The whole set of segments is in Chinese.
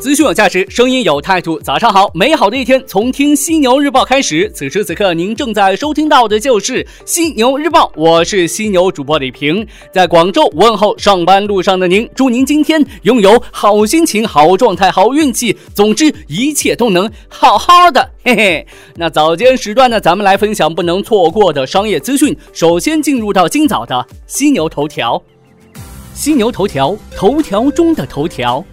资讯有价值，声音有态度。早上好，美好的一天从听犀牛日报。开始。此时此刻，您正在收听到的就是犀牛日报，我是犀牛主播李平，在广州问候上班路上的您。祝您今天拥有好心情、好状态、好运气，总之一切都能好好的。嘿嘿，那早间时段呢，咱们来分享不能错过的商业资讯。首先进入到今早的犀牛头条，犀牛头条，头条中的头条。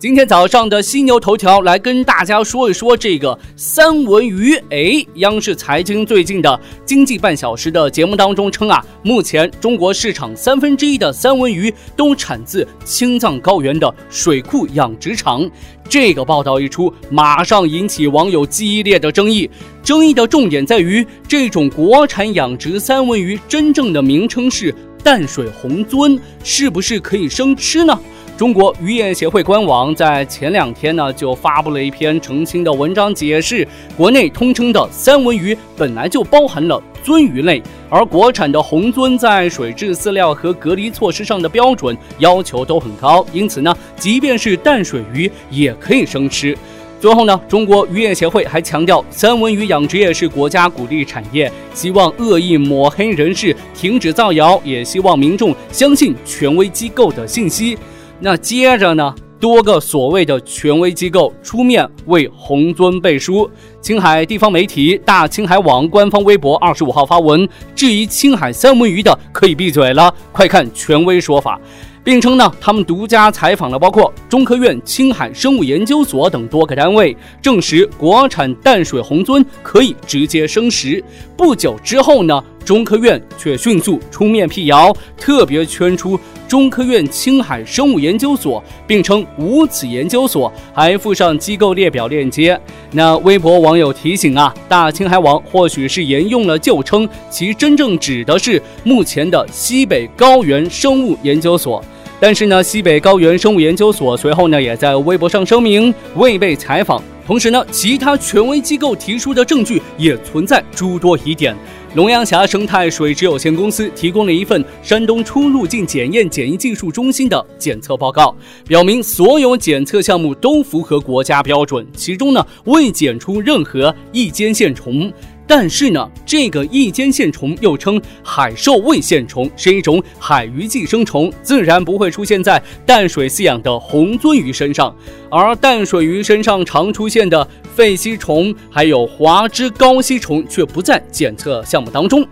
今天早上的犀牛头条来跟大家说一说这个三文鱼。哎，央视财经最近的经济半小时的节目当中称啊，目前中国市场三分之一的三文鱼都产自青藏高原的水库养殖场。这个报道一出，马上引起网友激烈的争议。争议的重点在于，这种国产养殖三文鱼真正的名称是淡水红鳟，是不是可以生吃呢？中国渔业协会官网在前两天呢，就发布了一篇澄清的文章，解释国内通称的三文鱼本来就包含了鳟鱼类，而国产的红鳟在水质、饲料和隔离措施上的标准要求都很高，因此呢，即便是淡水鱼也可以生吃。最后呢，中国渔业协会还强调，三文鱼养殖业是国家鼓励产业，希望恶意抹黑人士停止造谣，也希望民众相信权威机构的信息。那接着呢？多个所谓的权威机构出面为红鳟背书。青海地方媒体大青海网官方微博二十五号发文质疑青海三文鱼的，可以闭嘴了，快看权威说法。并称呢，他们独家采访了包括中科院青海生物研究所等多个单位，证实国产淡水红鳟可以直接生食。不久之后呢，中科院却迅速出面辟谣，特别圈出中科院青海生物研究所，并称无此研究所，还附上机构列表链接。那微博网友提醒啊，大青海网或许是沿用了旧称，其真正指的是目前的西北高原生物研究所。但是呢，西北高原生物研究所随后呢，也在微博上声明未被采访。同时呢，其他权威机构提出的证据也存在诸多疑点。龙阳峡生态水质有限公司提供了一份山东出入境检验检疫技术中心的检测报告，表明所有检测项目都符合国家标准，其中呢未检出任何异尖线虫。但是呢，这个异尖线虫又称海兽胃线虫，是一种海鱼寄生虫，自然不会出现在淡水饲养的红鳟鱼身上。而淡水鱼身上常出现的肺吸虫，还有华肢高吸虫，却不在检测项目当中。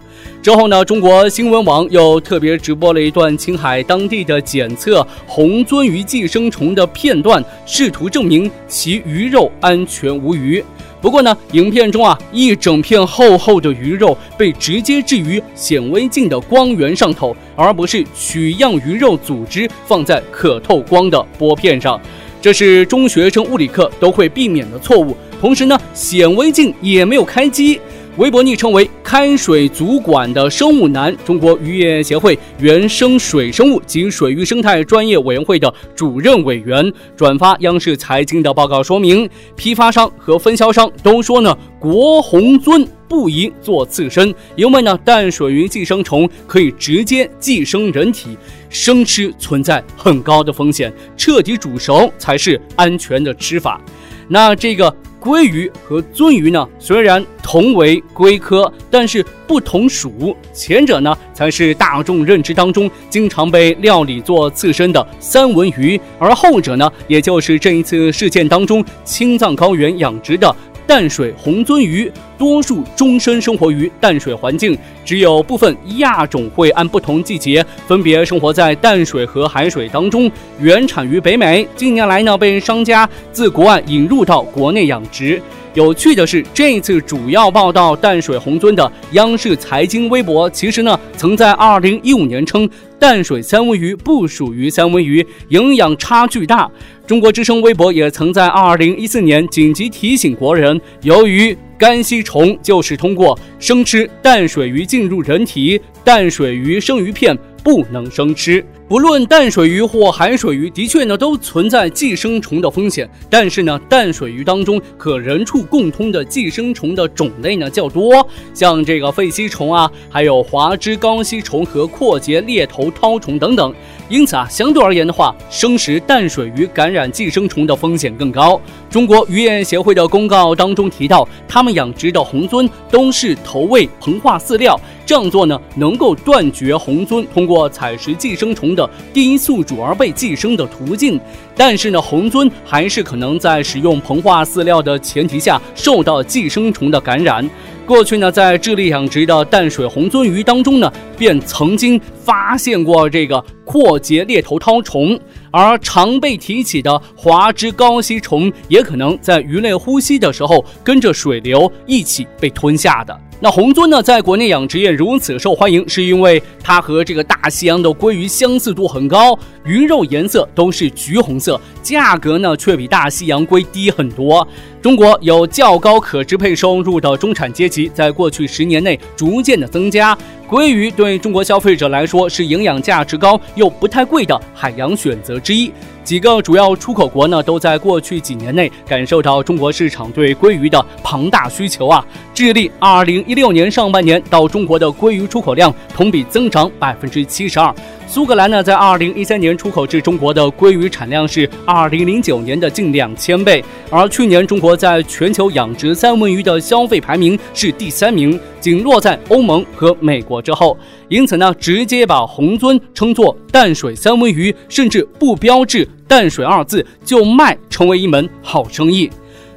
之后呢，中国新闻网又特别直播了一段青海当地的检测红鳟鱼寄生虫的片段，试图证明其鱼肉安全无虞。不过呢，影片中啊，一整片厚厚的鱼肉被直接置于显微镜的光源上头，而不是取样鱼肉组织放在可透光的玻片上，这是中学生物理课都会避免的错误。同时呢，显微镜也没有开机。微博昵称为“开水族馆”的生物男，中国渔业协会原生水生物及水域生态专业委员会的主任委员转发央视财经的报告，说明批发商和分销商都说呢，国红鳟不宜做刺身，因为呢，淡水鱼寄生虫可以直接寄生人体，生吃存在很高的风险，彻底煮熟才是安全的吃法。那这个。鲑鱼和鳟鱼呢，虽然同为鲑科，但是不同属。前者呢，才是大众认知当中经常被料理做刺身的三文鱼，而后者呢，也就是这一次事件当中青藏高原养殖的。淡水虹鳟鱼多数终身生活于淡水环境，只有部分亚种会按不同季节分别生活在淡水和海水当中，原产于北美。近年来呢，被商家自国外引入到国内养殖。有趣的是，这次主要报道淡水红鳟的央视财经微博，其实呢，曾在二零一五年称淡水三文鱼不属于三文鱼，营养差距大。中国之声微博也曾在二零一四年紧急提醒国人，由于肝吸虫就是通过生吃淡水鱼进入人体，淡水鱼生鱼片。不能生吃。不论淡水鱼或海水鱼，的确呢都存在寄生虫的风险。但是呢，淡水鱼当中可人畜共通的寄生虫的种类呢较多，像这个肺吸虫啊，还有华枝高吸虫和阔节猎头绦虫等等。因此啊，相对而言的话，生食淡水鱼感染寄生虫的风险更高。中国渔业协会的公告当中提到，他们养殖的红鳟都是投喂膨化饲料，这样做呢，能够断绝红鳟通过采食寄生虫的低宿主而被寄生的途径。但是呢，红鳟还是可能在使用膨化饲料的前提下受到寄生虫的感染。过去呢，在智利养殖的淡水红鳟鱼当中呢，便曾经发现过这个阔节猎头绦虫，而常被提起的华枝高吸虫也可能在鱼类呼吸的时候跟着水流一起被吞下的。那红鳟呢，在国内养殖业如此受欢迎，是因为它和这个大西洋的鲑鱼相似度很高，鱼肉颜色都是橘红色，价格呢却比大西洋鲑低很多。中国有较高可支配收入的中产阶级，在过去十年内逐渐的增加。鲑鱼对中国消费者来说是营养价值高又不太贵的海洋选择之一。几个主要出口国呢，都在过去几年内感受到中国市场对鲑鱼的庞大需求啊。智利二零一六年上半年到中国的鲑鱼出口量同比增长百分之七十二。苏格兰呢，在二零一三年出口至中国的鲑鱼产量是二零零九年的近两千倍，而去年中国在全球养殖三文鱼的消费排名是第三名，仅落在欧盟和美国之后。因此呢，直接把红鳟称作淡水三文鱼，甚至不标志“淡水”二字就卖，成为一门好生意。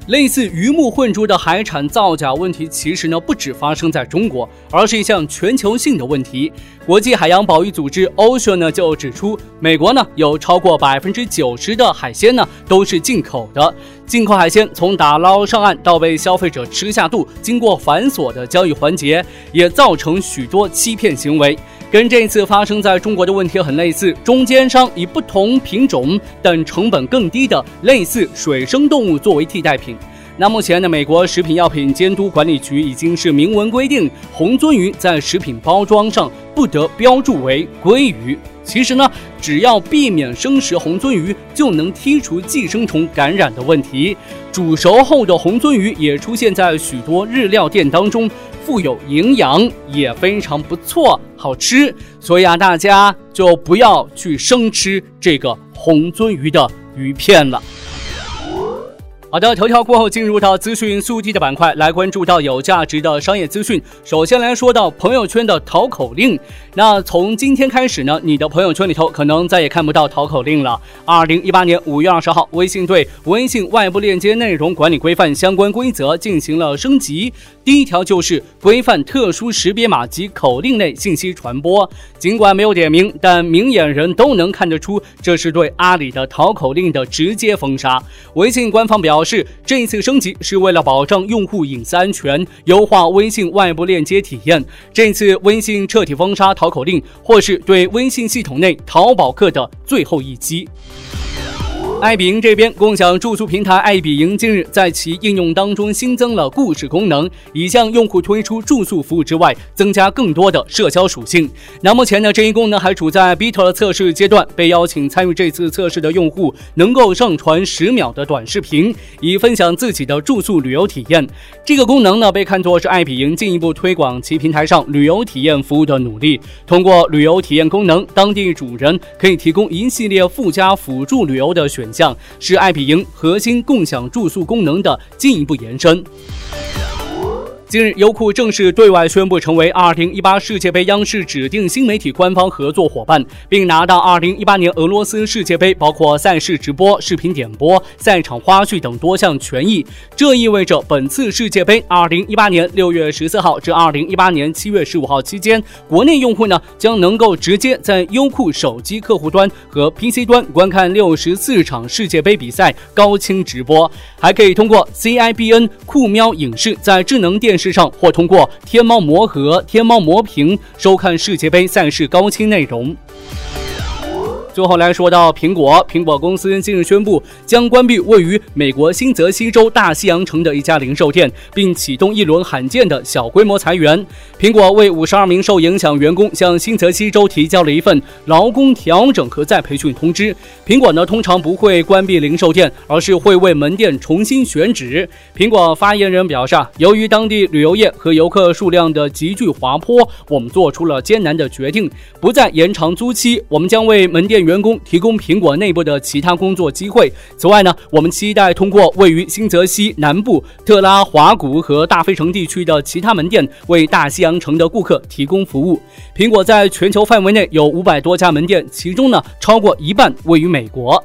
类似鱼目混珠的海产造假问题，其实呢不只发生在中国，而是一项全球性的问题。国际海洋保育组织 Ocean 呢就指出，美国呢有超过百分之九十的海鲜呢都是进口的。进口海鲜从打捞上岸到被消费者吃下肚，经过繁琐的交易环节，也造成许多欺骗行为。跟这次发生在中国的问题很类似，中间商以不同品种等成本更低的类似水生动物作为替代品。那目前呢，美国食品药品监督管理局已经是明文规定，红鳟鱼在食品包装上不得标注为鲑鱼。其实呢，只要避免生食红鳟鱼，就能剔除寄生虫感染的问题。煮熟后的红鳟鱼也出现在许多日料店当中，富有营养，也非常不错，好吃。所以啊，大家就不要去生吃这个红鳟鱼的鱼片了。好的，头条过后进入到资讯速递的板块，来关注到有价值的商业资讯。首先来说到朋友圈的淘口令，那从今天开始呢，你的朋友圈里头可能再也看不到淘口令了。二零一八年五月二十号，微信对微信外部链接内容管理规范相关规则进行了升级。第一条就是规范特殊识别码及口令类信息传播。尽管没有点名，但明眼人都能看得出，这是对阿里的淘口令的直接封杀。微信官方表。表示这一次升级是为了保障用户隐私安全，优化微信外部链接体验。这次微信彻底封杀淘口令，或是对微信系统内淘宝客的最后一击。爱彼迎这边，共享住宿平台爱彼迎近日在其应用当中新增了故事功能，以向用户推出住宿服务之外，增加更多的社交属性。那目前呢，这一功能还处在 beta 测试阶段，被邀请参与这次测试的用户能够上传十秒的短视频，以分享自己的住宿旅游体验。这个功能呢，被看作是爱彼迎进一步推广其平台上旅游体验服务的努力。通过旅游体验功能，当地主人可以提供一系列附加辅助旅游的选。项是爱彼迎核心共享住宿功能的进一步延伸。近日，优酷正式对外宣布成为2018世界杯央视指定新媒体官方合作伙伴，并拿到2018年俄罗斯世界杯包括赛事直播、视频点播、赛场花絮等多项权益。这意味着本次世界杯2018年6月14号至2018年7月15号期间，国内用户呢将能够直接在优酷手机客户端和 PC 端观看64场世界杯比赛高清直播，还可以通过 CIBN 酷喵影视在智能电。视上或通过天猫魔盒、天猫魔屏收看世界杯赛事高清内容。最后来说到苹果，苹果公司近日宣布将关闭位于美国新泽西州大西洋城的一家零售店，并启动一轮罕见的小规模裁员。苹果为五十二名受影响员工向新泽西州提交了一份劳工调整和再培训通知。苹果呢，通常不会关闭零售店，而是会为门店重新选址。苹果发言人表示，由于当地旅游业和游客数量的急剧滑坡，我们做出了艰难的决定，不再延长租期。我们将为门店员工提供苹果内部的其他工作机会。此外呢，我们期待通过位于新泽西南部特拉华谷和大费城地区的其他门店，为大西洋城的顾客提供服务。苹果在全球范围内有五百多家门店，其中呢，超过一半位于美国。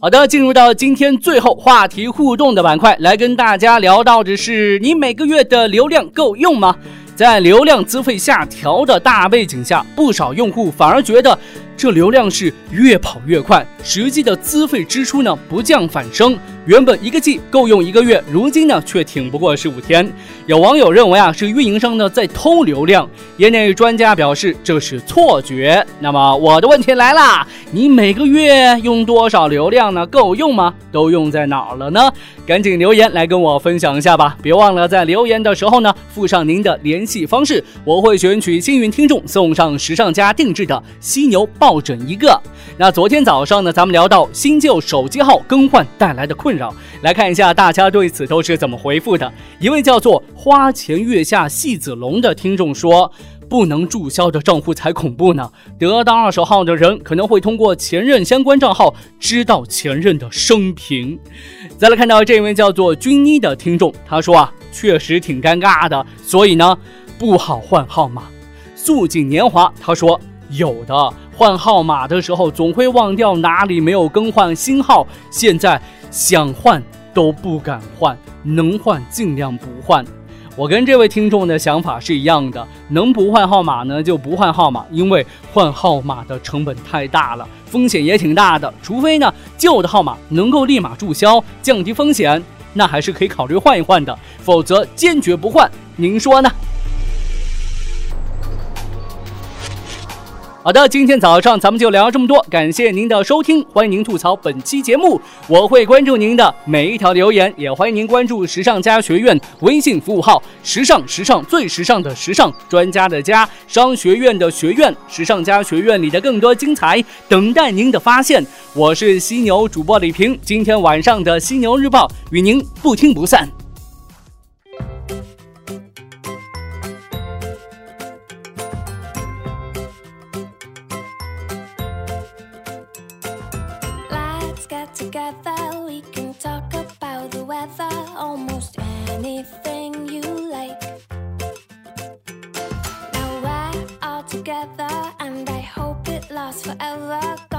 好的，进入到今天最后话题互动的板块，来跟大家聊到的是：你每个月的流量够用吗？在流量资费下调的大背景下，不少用户反而觉得。这流量是越跑越快，实际的资费支出呢不降反升。原本一个 G 够用一个月，如今呢却挺不过十五天。有网友认为啊是运营商呢在偷流量，业内专家表示这是错觉。那么我的问题来了，你每个月用多少流量呢？够用吗？都用在哪儿了呢？赶紧留言来跟我分享一下吧！别忘了在留言的时候呢附上您的联系方式，我会选取幸运听众送上时尚家定制的犀牛。抱枕一个。那昨天早上呢，咱们聊到新旧手机号更换带来的困困扰，来看一下大家对此都是怎么回复的。一位叫做花前月下戏子龙的听众说：“不能注销的账户才恐怖呢。得到二手号的人可能会通过前任相关账号知道前任的生平。”再来看到这位叫做君妮的听众，他说啊，确实挺尴尬的，所以呢，不好换号码。素锦年华，他说有的。换号码的时候，总会忘掉哪里没有更换新号。现在想换都不敢换，能换尽量不换。我跟这位听众的想法是一样的，能不换号码呢就不换号码，因为换号码的成本太大了，风险也挺大的。除非呢旧的号码能够立马注销，降低风险，那还是可以考虑换一换的。否则坚决不换，您说呢？好的，今天早上咱们就聊这么多，感谢您的收听，欢迎您吐槽本期节目，我会关注您的每一条留言，也欢迎您关注时尚家学院微信服务号，时尚时尚最时尚的时尚专家的家商学院的学院，时尚家学院里的更多精彩等待您的发现。我是犀牛主播李平，今天晚上的犀牛日报与您不听不散。get together, we can talk about the weather, almost anything you like. Now we're all together, and I hope it lasts forever.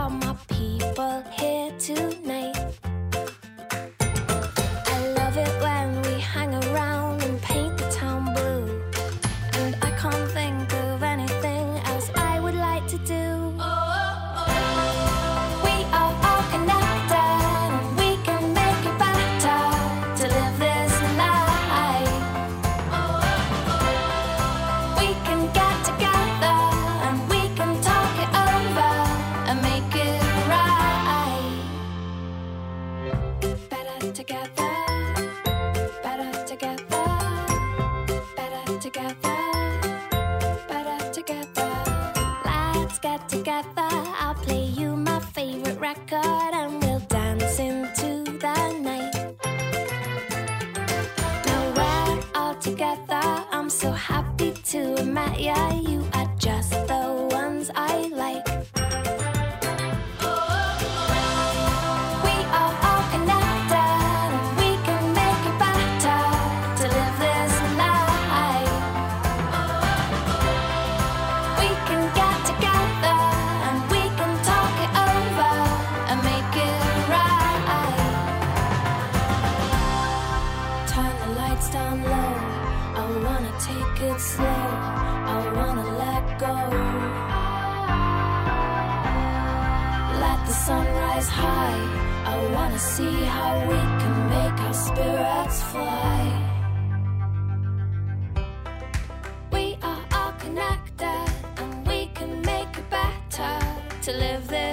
cara. To live this